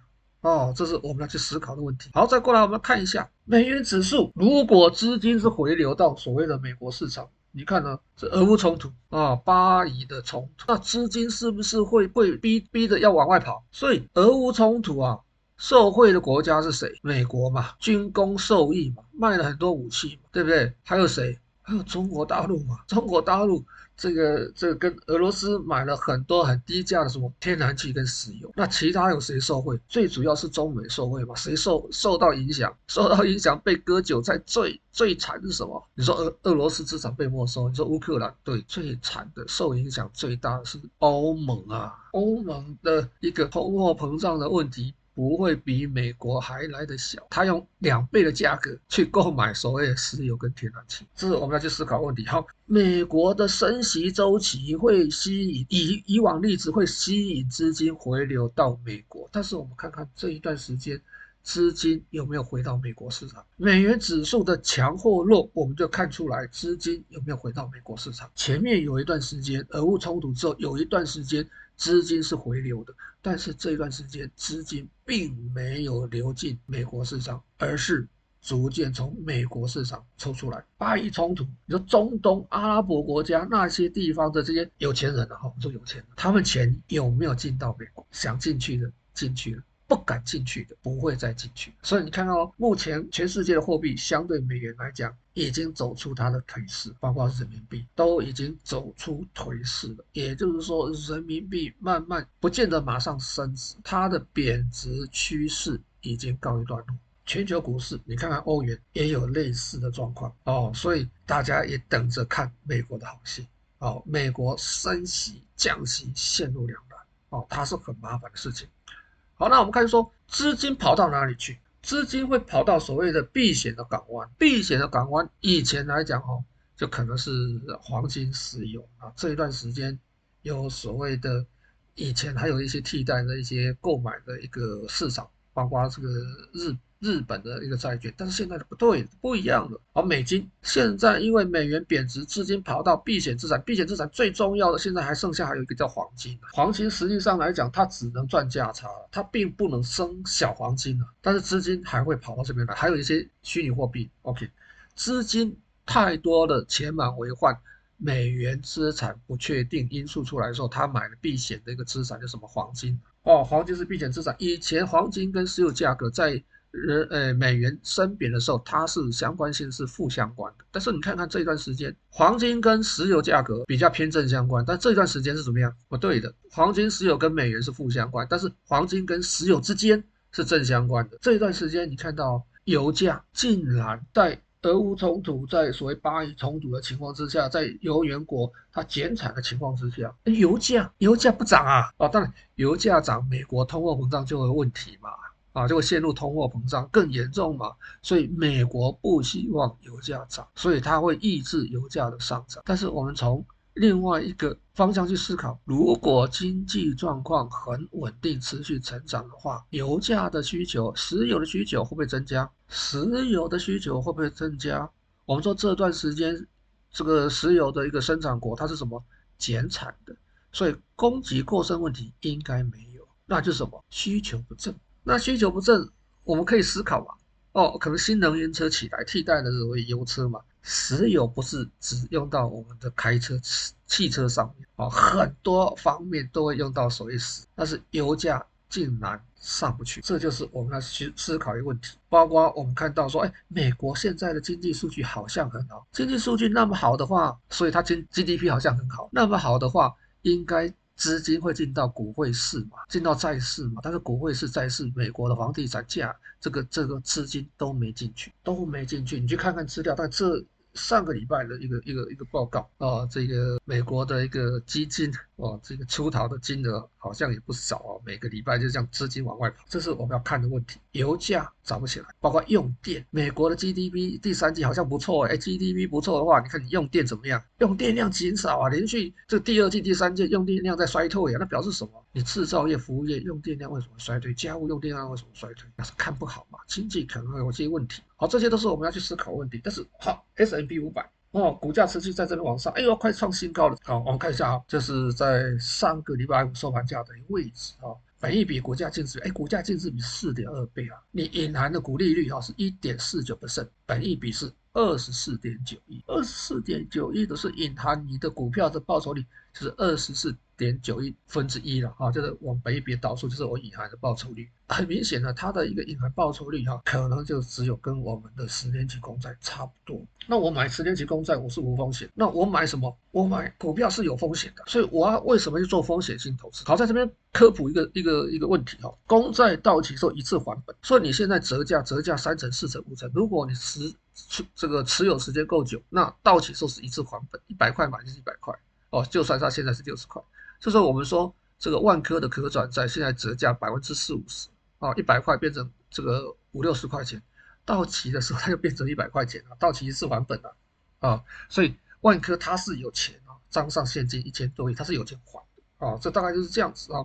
哦，这是我们要去思考的问题。好，再过来我们看一下美元指数，如果资金是回流到所谓的美国市场，你看呢？这俄乌冲突啊，巴以的冲突，那资金是不是会被逼逼着要往外跑？所以俄乌冲突啊，受惠的国家是谁？美国嘛，军工受益嘛，卖了很多武器嘛，对不对？还有谁？还有中国大陆嘛，中国大陆。这个这个跟俄罗斯买了很多很低价的什么天然气跟石油，那其他有谁受惠？最主要是中美受惠嘛？谁受受到影响？受到影响被割韭菜最最惨是什么？你说俄俄罗斯资产被没收，你说乌克兰对最惨的受影响最大的是欧盟啊，欧盟的一个通货膨胀的问题。不会比美国还来得小，他用两倍的价格去购买所谓的石油跟天然气，这是我们要去思考问题。好，美国的升息周期会吸引以以往例子会吸引资金回流到美国，但是我们看看这一段时间资金有没有回到美国市场？美元指数的强或弱，我们就看出来资金有没有回到美国市场。前面有一段时间俄乌冲突之后，有一段时间。资金是回流的，但是这段时间资金并没有流进美国市场，而是逐渐从美国市场抽出来。巴以冲突，你说中东阿拉伯国家那些地方的这些有钱人啊，哈，我说有钱人，他们钱有没有进到美国？想进去的进去了。不敢进去的，不会再进去。所以你看到、哦，目前全世界的货币相对美元来讲，已经走出它的颓势，包括人民币都已经走出颓势了。也就是说，人民币慢慢不见得马上升值，它的贬值趋势已经告一段落。全球股市，你看看欧元也有类似的状况哦。所以大家也等着看美国的好戏哦。美国升息降息陷入两难哦，它是很麻烦的事情。好，那我们开始说，资金跑到哪里去？资金会跑到所谓的避险的港湾。避险的港湾，以前来讲哦，就可能是黄金、石油啊。这一段时间有所谓的，以前还有一些替代的一些购买的一个市场，包括这个日。日本的一个债券，但是现在不对，不一样了。而美金现在因为美元贬值，资金跑到避险资产，避险资产最重要的现在还剩下还有一个叫黄金。黄金实际上来讲，它只能赚价差，它并不能生小黄金了。但是资金还会跑到这边来，还有一些虚拟货币。OK，资金太多的钱满为患，美元资产不确定因素出来的时候，他买了避险的一个资产，叫什么黄金哦，黄金是避险资产。以前黄金跟石油价格在人呃，美元升贬的时候，它是相关性是负相关的。但是你看看这一段时间，黄金跟石油价格比较偏正相关，但这一段时间是怎么样？不对的，黄金、石油跟美元是负相关，但是黄金跟石油之间是正相关的。这一段时间你看到油价竟然在俄乌冲突、在所谓巴以冲突的情况之下，在油源国它减产的情况之下，油价油价不涨啊！哦，当然油价涨，美国通货膨胀就有问题嘛。啊，就会陷入通货膨胀更严重嘛，所以美国不希望油价涨，所以它会抑制油价的上涨。但是我们从另外一个方向去思考，如果经济状况很稳定、持续成长的话，油价的需求、石油的需求会不会增加？石油的需求会不会增加？我们说这段时间这个石油的一个生产国它是什么减产的，所以供给过剩问题应该没有，那就是什么需求不振。那需求不振，我们可以思考嘛？哦，可能新能源车起来替代了所谓油车嘛？石油不是只用到我们的开车、汽汽车上面哦，很多方面都会用到所谓石，但是油价竟然上不去，这就是我们要去思考一个问题。包括我们看到说，哎，美国现在的经济数据好像很好，经济数据那么好的话，所以它经 GDP 好像很好，那么好的话，应该。资金会进到股汇市嘛，进到债市嘛，但是股汇市、债市，美国的房地产价，这个这个资金都没进去，都没进去。你去看看资料，但这。上个礼拜的一个一个一个报告啊，这个美国的一个基金哦，这个出逃的金额好像也不少哦，每个礼拜就这样资金往外跑，这是我们要看的问题。油价涨不起来，包括用电，美国的 GDP 第三季好像不错哎，GDP 不错的话，你看你用电怎么样？用电量减少啊，连续这第二季、第三季用电量在衰退啊，那表示什么？你制造业、服务业用电量为什么衰退？家务用电量为什么衰退？那是看不好嘛，经济可能会有些问题。好，这些都是我们要去思考问题。但是好，S&P 五百哦，股价持续在这里往上，哎呦，快创新高了。好，我们看一下啊，这是在上个礼拜五收盘价的一个位置啊。本益比股价净值，哎，股价净值比四点二倍啊。你隐含的股利率哈是一点四九不胜本益比是二十四点九一，二十四点九一都是隐含你的股票的报酬率，就是二十四点九一分之一了哈，就是我们本益比导数，就是我隐含的报酬率。很明显呢，它的一个隐含报酬率哈，可能就只有跟我们的十年期公债差不多。那我买十年期公债，我是无风险。那我买什么？我买股票是有风险的。所以我要为什么去做风险性投资？好，在这边科普一个一个一个问题哈，公债到期后一次还本，所以你现在折价折价三成、四成、五成，如果你持持这个持有时间够久，那到期时候是一次还本，一百块买就是一百块哦，就算它现在是六十块，就是我们说这个万科的可转债现在折价百分之四五十。啊，一百块变成这个五六十块钱，到期的时候它就变成一百块钱了，到期一次还本了啊，所以万科它是有钱啊，账上现金一千多亿，它是有钱还的啊，这大概就是这样子啊。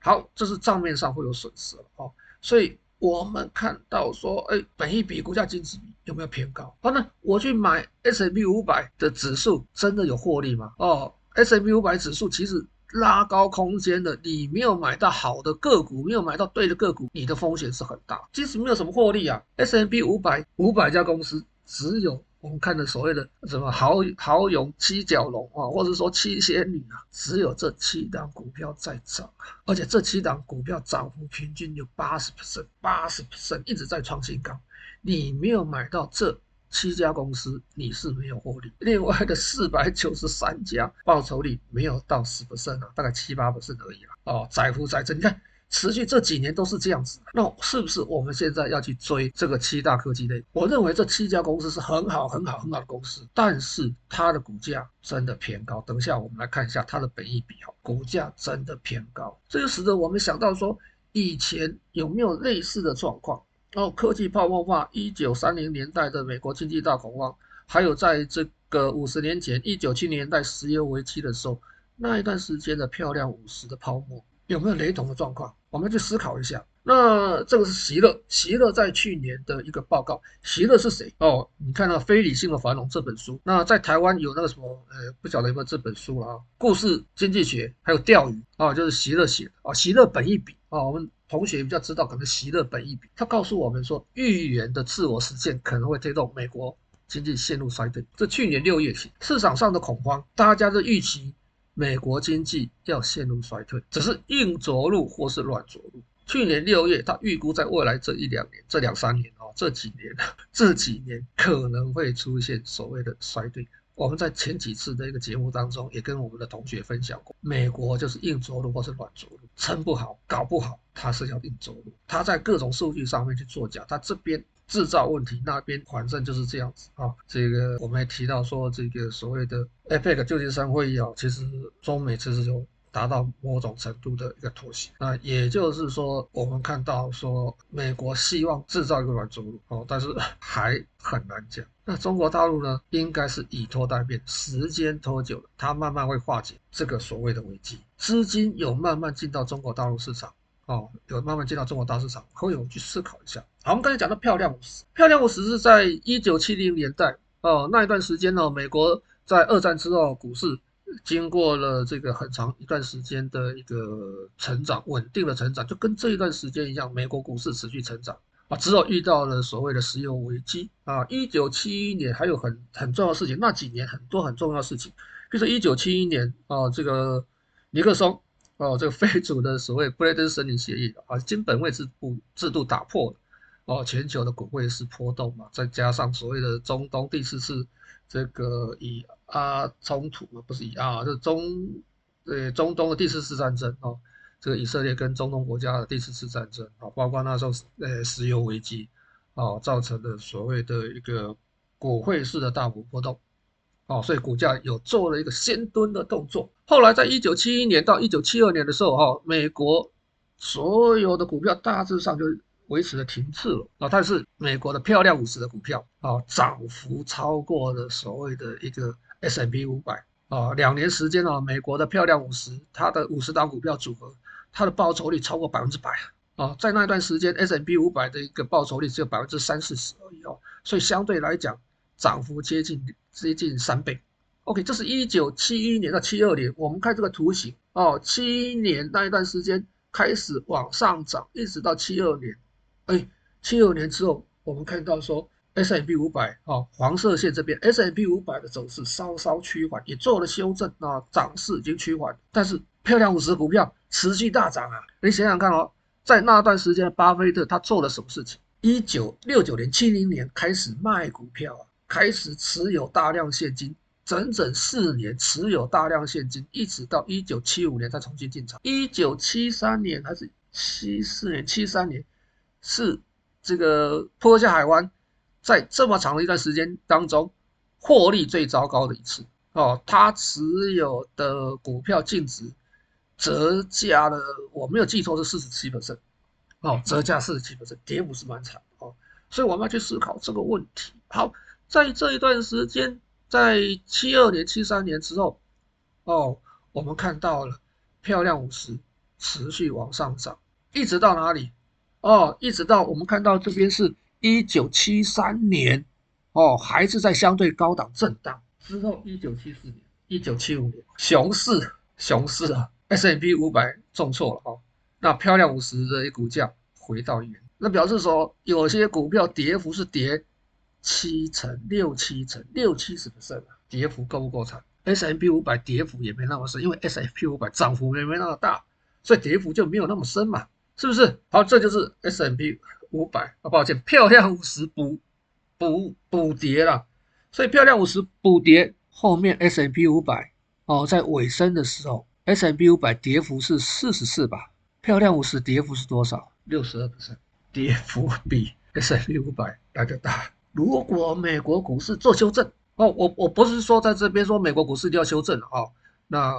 好，这是账面上会有损失了啊，所以我们看到说，哎，本益比股价净值有没有偏高？好，那我去买 S&P 五百的指数，真的有获利吗？哦，S&P 五百指数其实。拉高空间的，你没有买到好的个股，没有买到对的个股，你的风险是很大。即使没有什么获利啊，S&P 五百五百家公司，只有我们看的所谓的什么豪豪勇七蛟龙啊，或者说七仙女啊，只有这七档股票在涨，而且这七档股票涨幅平均有八十 percent，八十 percent 一直在创新高，你没有买到这。七家公司你是没有获利，另外的四百九十三家报酬率没有到十 percent 啊，大概七八 percent 而已了。哦，载浮载沉，你看持续这几年都是这样子，那是不是我们现在要去追这个七大科技类？我认为这七家公司是很好、很好、很好的公司，但是它的股价真的偏高。等一下我们来看一下它的本益比，哦，股价真的偏高，这就使得我们想到说，以前有没有类似的状况？哦，科技泡沫化，一九三零年代的美国经济大恐慌，还有在这个五十年前一九七零年代石油危机的时候，那一段时间的漂亮五十的泡沫，有没有雷同的状况？我们去思考一下。那这个是席勒，席勒在去年的一个报告，席勒是谁？哦，你看到《非理性的繁荣》这本书，那在台湾有那个什么，呃，不晓得有没有这本书了啊？故事经济学，还有钓鱼啊，就是席勒写的啊，席勒本益比啊，我们。同学比较知道，可能席勒本益比，他告诉我们说，预言的自我实现可能会推动美国经济陷入衰退。这去年六月起，市场上的恐慌，大家的预期美国经济要陷入衰退，只是硬着陆或是软着陆。去年六月，他预估在未来这一两年、这两三年哦，这几年、这几年可能会出现所谓的衰退。我们在前几次的一个节目当中，也跟我们的同学分享过，美国就是硬着陆或是软着陆，撑不好、搞不好，它是要硬着陆。它在各种数据上面去作假，它这边制造问题，那边反正就是这样子啊。这个我们还提到说，这个所谓的 APEC 旧金山会议啊，其实中美其实有。达到某种程度的一个妥协，那也就是说，我们看到说，美国希望制造一个软着陆哦，但是还很难讲。那中国大陆呢，应该是以拖待变，时间拖久了，它慢慢会化解这个所谓的危机，资金有慢慢进到中国大陆市场哦，有慢慢进到中国大市场，可以我去思考一下。好，我们刚才讲到漂亮五十，漂亮五十是在一九七零年代哦，那一段时间呢，美国在二战之后股市。经过了这个很长一段时间的一个成长，稳定的成长，就跟这一段时间一样，美国股市持续成长。啊，只有遇到了所谓的石油危机。啊，一九七一年还有很很重要的事情，那几年很多很重要的事情，比如说一九七一年啊，这个尼克松啊，这个非主的所谓布雷顿森林协议啊，金本位制度制度打破了。哦，全球的股汇是波动嘛，再加上所谓的中东第四次这个以啊，冲突不是以啊，这中呃中东的第四次战争哦，这个以色列跟中东国家的第四次战争啊，包括那时候呃石油危机啊，造成的所谓的一个股汇式的大幅波动哦，所以股价有做了一个先蹲的动作。后来在一九七一年到一九七二年的时候哈，美国所有的股票大致上就维持了停滞了啊，但是美国的漂亮五十的股票啊，涨幅超过了所谓的一个。S&P 五百啊，两年时间啊，美国的漂亮五十，它的五十档股票组合，它的报酬率超过百分之百啊，在那段时间，S&P 五百的一个报酬率只有百分之三四十而已哦，所以相对来讲，涨幅接近接近三倍。OK，这是一九七一年到七二年，我们看这个图形哦，七一年那一段时间开始往上涨，一直到七二年，哎，七二年之后，我们看到说 S&P 五百哦，黄色线这边 S M P 五百的走势稍稍趋缓，也做了修正啊，涨势已经趋缓，但是漂亮五十股票持续大涨啊，你想想看哦，在那段时间，巴菲特他做了什么事情？一九六九年、七零年开始卖股票啊，开始持有大量现金。整整四年持有大量现金，一直到一九七五年才重新进场。一九七三年还是七四年？七三年是这个波下海湾在这么长的一段时间当中获利最糟糕的一次哦。他持有的股票净值折价了，我没有记错是四十七%。哦，折价四十七%，跌幅是蛮惨哦。所以我们要去思考这个问题。好，在这一段时间。在七二年、七三年之后，哦，我们看到了漂亮五十持续往上涨，一直到哪里？哦，一直到我们看到这边是一九七三年，哦，还是在相对高档震荡之后，一九七四年、一九七五年，熊市，熊市啊，S M P 五百重挫了哦，那漂亮五十的一股价回到原，那表示说有些股票跌幅是跌。七成六七成六七十 percent 啊，跌幅够不够惨？S&P 五百跌幅也没那么深，因为 S M P 五百涨幅也没那么大，所以跌幅就没有那么深嘛，是不是？好，这就是 S M P 五百啊，抱歉，漂亮五十补补补跌了，所以漂亮五十补跌后面 S M P 五百哦，在尾声的时候 S M P 五百跌幅是四十四吧，漂亮五十跌幅是多少？六十二 percent，跌幅比 S M P 五百来得大。如果美国股市做修正哦，我我不是说在这边说美国股市一定要修正哦，那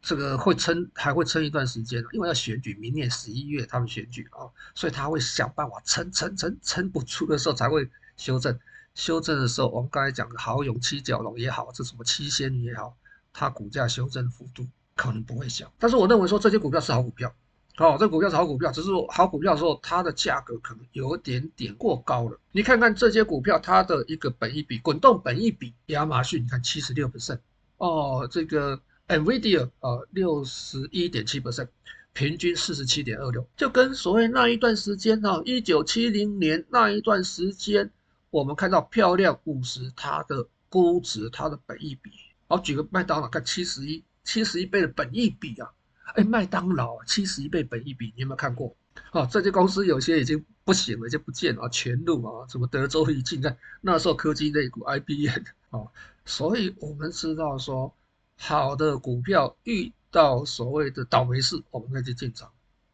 这个会撑还会撑一段时间，因为要选举，明年十一月他们选举啊，所以他会想办法撑撑撑撑不住的时候才会修正。修正的时候，我们刚才讲的豪勇七蛟龙也好，这什么七仙女也好，它股价修正幅度可能不会小，但是我认为说这些股票是好股票。哦，这股票是好股票，只是说好股票的时候，它的价格可能有点点过高了。你看看这些股票，它的一个本益比，滚动本益比，亚马逊你看七十六倍胜哦，这个 NVIDIA 啊六十一点七 percent，平均四十七点二六，就跟所谓那一段时间哈，一九七零年那一段时间，我们看到漂亮五十它的估值，它的本益比，好，举个麦当劳看七十一，七十一倍的本益比啊。哎，麦当劳七十一倍本益比，你有没有看过？啊，这些公司有些已经不行了，就不见了，全录啊，什么德州仪器，在那时候科技类股 IBM 啊，所以我们知道说，好的股票遇到所谓的倒霉事，我们可以去进场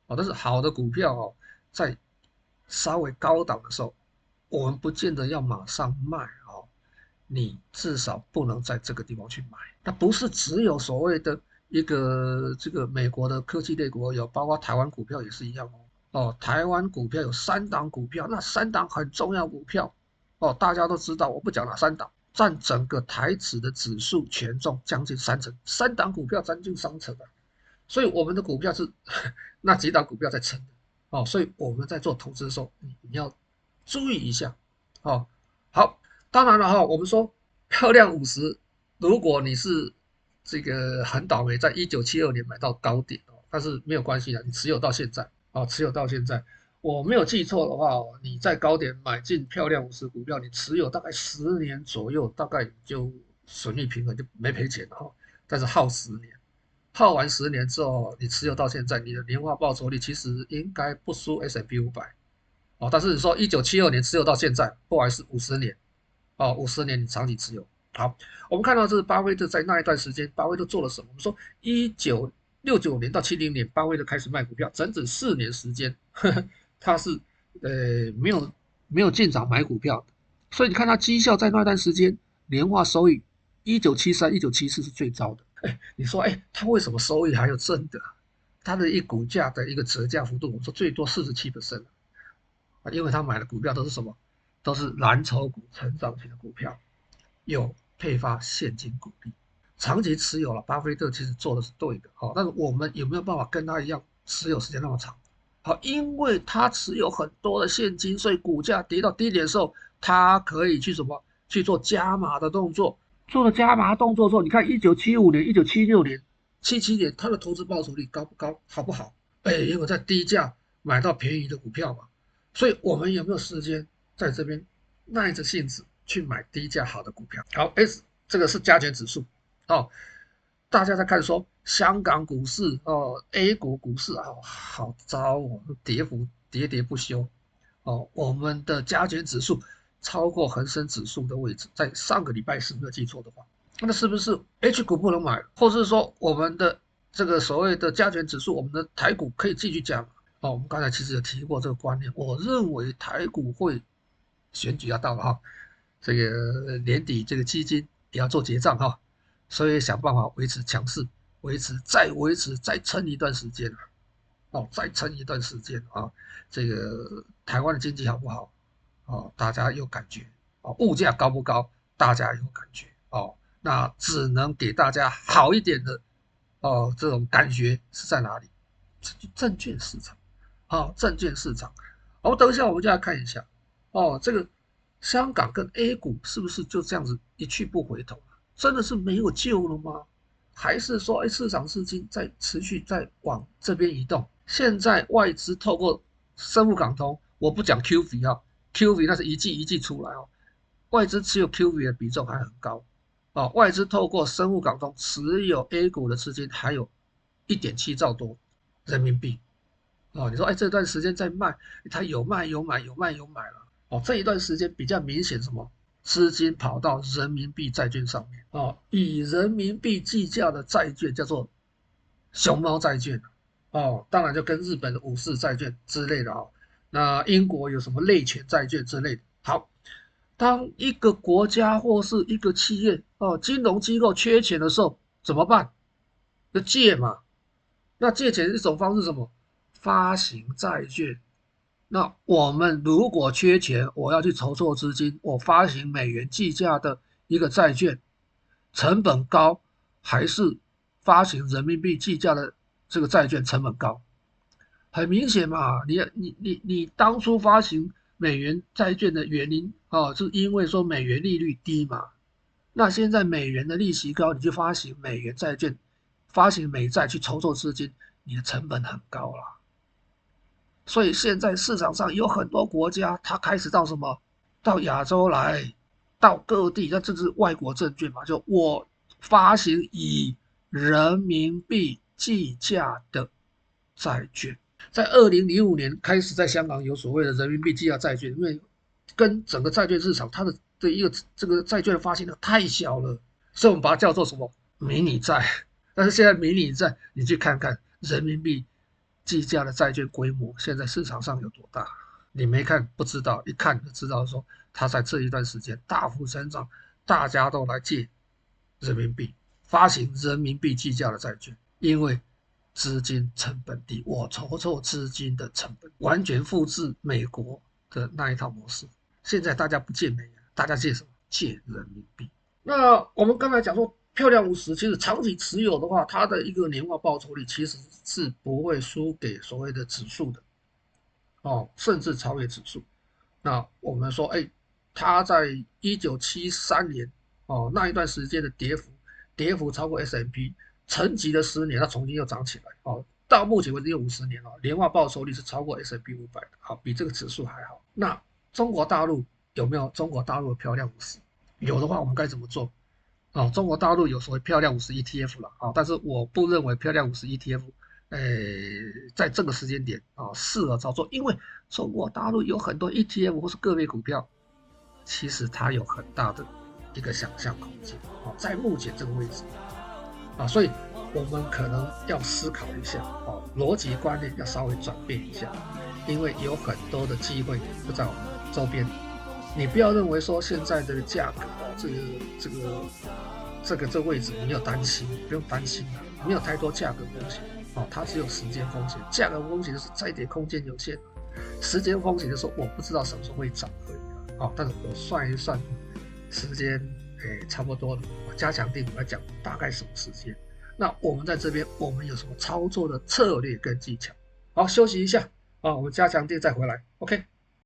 啊，但是好的股票哦，在稍微高档的时候，我们不见得要马上卖哦，你至少不能在这个地方去买，那不是只有所谓的。一个这个美国的科技类股有，包括台湾股票也是一样哦。哦，台湾股票有三档股票，那三档很重要股票哦，大家都知道，我不讲哪三档，占整个台指的指数权重将近三成，三档股票将近三成啊。所以我们的股票是 那几档股票在撑的哦，所以我们在做投资的时候，你要注意一下哦。好，当然了哈，我们说漂亮五十，如果你是。这个很倒霉，在一九七二年买到高点哦，但是没有关系的，你持有到现在啊，持有到现在，我没有记错的话，你在高点买进漂亮五十股票，你持有大概十年左右，大概就损益平衡就没赔钱哈。但是耗十年，耗完十年之后，你持有到现在，你的年化报酬率其实应该不输 S&P 五百哦。但是你说一九七二年持有到现在，不还是，五十年哦，五十年你长期持有。好，我们看到这是巴菲特在那一段时间，巴菲特做了什么？我们说一九六九年到七零年，巴菲特开始卖股票，整整四年时间，呵呵他是呃没有没有进场买股票，所以你看他绩效在那段时间年化收益，一九七三、一九七四是最糟的。哎，你说哎，他为什么收益还有正的？他的一股价的一个折价幅度，我说最多四十七%啊，因为他买的股票都是什么？都是蓝筹股、成长型的股票，有。配发现金股利，长期持有了，巴菲特其实做的是对的，好，但是我们有没有办法跟他一样持有时间那么长？好，因为他持有很多的现金，所以股价跌到低点的时候，他可以去什么？去做加码的动作，做了加码动作之后，你看一九七五年、一九七六年、七七年，它的投资报酬率高不高，好不好？哎，因为在低价买到便宜的股票嘛，所以我们有没有时间在这边耐着性子去买低价好的股票？好，S 这个是加权指数，哦，大家在看说香港股市哦，A 股股市啊、好糟哦，跌幅喋喋不休。哦，我们的加权指数超过恒生指数的位置，在上个礼拜是没有记错的话，那是不是 H 股不能买，或是说我们的这个所谓的加权指数，我们的台股可以继续加？哦，我们刚才其实有提过这个观念，我认为台股会选举要到了哈，这个年底这个基金也要做结账哈，所以想办法维持强势，维持再维持再撑一段时间哦，再撑一段时间啊，这个台湾的经济好不好？哦，大家有感觉哦，物价高不高？大家有感觉哦，那只能给大家好一点的哦，这种感觉是在哪里？证券市场，哦，证券市场。哦，等一下我们就来看一下哦，这个香港跟 A 股是不是就这样子一去不回头？真的是没有救了吗？还是说，哎，市场资金在持续在往这边移动？现在外资透过生物港通，我不讲 QV 啊，QV 那是一季一季出来哦，外资持有 QV 的比重还很高。哦，外资透过生物港通持有 A 股的资金还有一点七兆多人民币。哦，你说哎这段时间在卖，它有卖有买有卖有买了。哦，这一段时间比较明显什么？资金跑到人民币债券上面哦，以人民币计价的债券叫做熊猫债券。哦，当然就跟日本的武士债券之类的啊、哦，那英国有什么类权债券之类的。好，当一个国家或是一个企业哦，金融机构缺钱的时候怎么办？要借嘛。那借钱的一种方式是什么？发行债券。那我们如果缺钱，我要去筹措资金，我发行美元计价的一个债券，成本高还是发行人民币计价的？这个债券成本高，很明显嘛，你你你你当初发行美元债券的原因啊，是因为说美元利率低嘛。那现在美元的利息高，你就发行美元债券，发行美债去筹措资金，你的成本很高了。所以现在市场上有很多国家，它开始到什么，到亚洲来，到各地，那这是外国证券嘛，就我发行以人民币。计价的债券，在二零零五年开始在香港有所谓的人民币计价债券，因为跟整个债券市场它的的一个这个债券发行量太小了，所以我们把它叫做什么迷你债。但是现在迷你债，你去看看人民币计价的债券规模，现在市场上有多大？你没看不知道，一看就知道说它在这一段时间大幅增长，大家都来借人民币发行人民币计价的债券。因为资金成本低，我筹措资金的成本完全复制美国的那一套模式。现在大家不借美元，大家借什么？借人民币。那我们刚才讲说，漂亮五十其实长期持有的话，它的一个年化报酬率其实是不会输给所谓的指数的，哦，甚至超越指数。那我们说，哎，它在一九七三年哦那一段时间的跌幅，跌幅超过 S&P。沉寂了十年，它重新又涨起来哦。到目前为止有五十年了，年化报酬率是超过 S&P 五百的，好，比这个指数还好。那中国大陆有没有中国大陆的漂亮五十？有的话，我们该怎么做？哦，中国大陆有所谓漂亮五十 ETF 了啊，但是我不认为漂亮五十 ETF，哎，在这个时间点啊适合操作，因为中国大陆有很多 ETF 或是个别股票，其实它有很大的一个想象空间啊，在目前这个位置。啊，所以我们可能要思考一下，哦，逻辑观念要稍微转变一下，因为有很多的机会就在我们周边。你不要认为说现在的价格，这个这个这个这位置你要担心，不用担心了，没有太多价格风险，哦，它只有时间风险。价格风险就是再跌空间有限，时间风险就是我不知道什么时候会涨而已。哦，但是我算一算时间。诶，差不多了。我加强定来讲大概什么时间？那我们在这边，我们有什么操作的策略跟技巧？好，休息一下啊，我们加强定再回来。OK。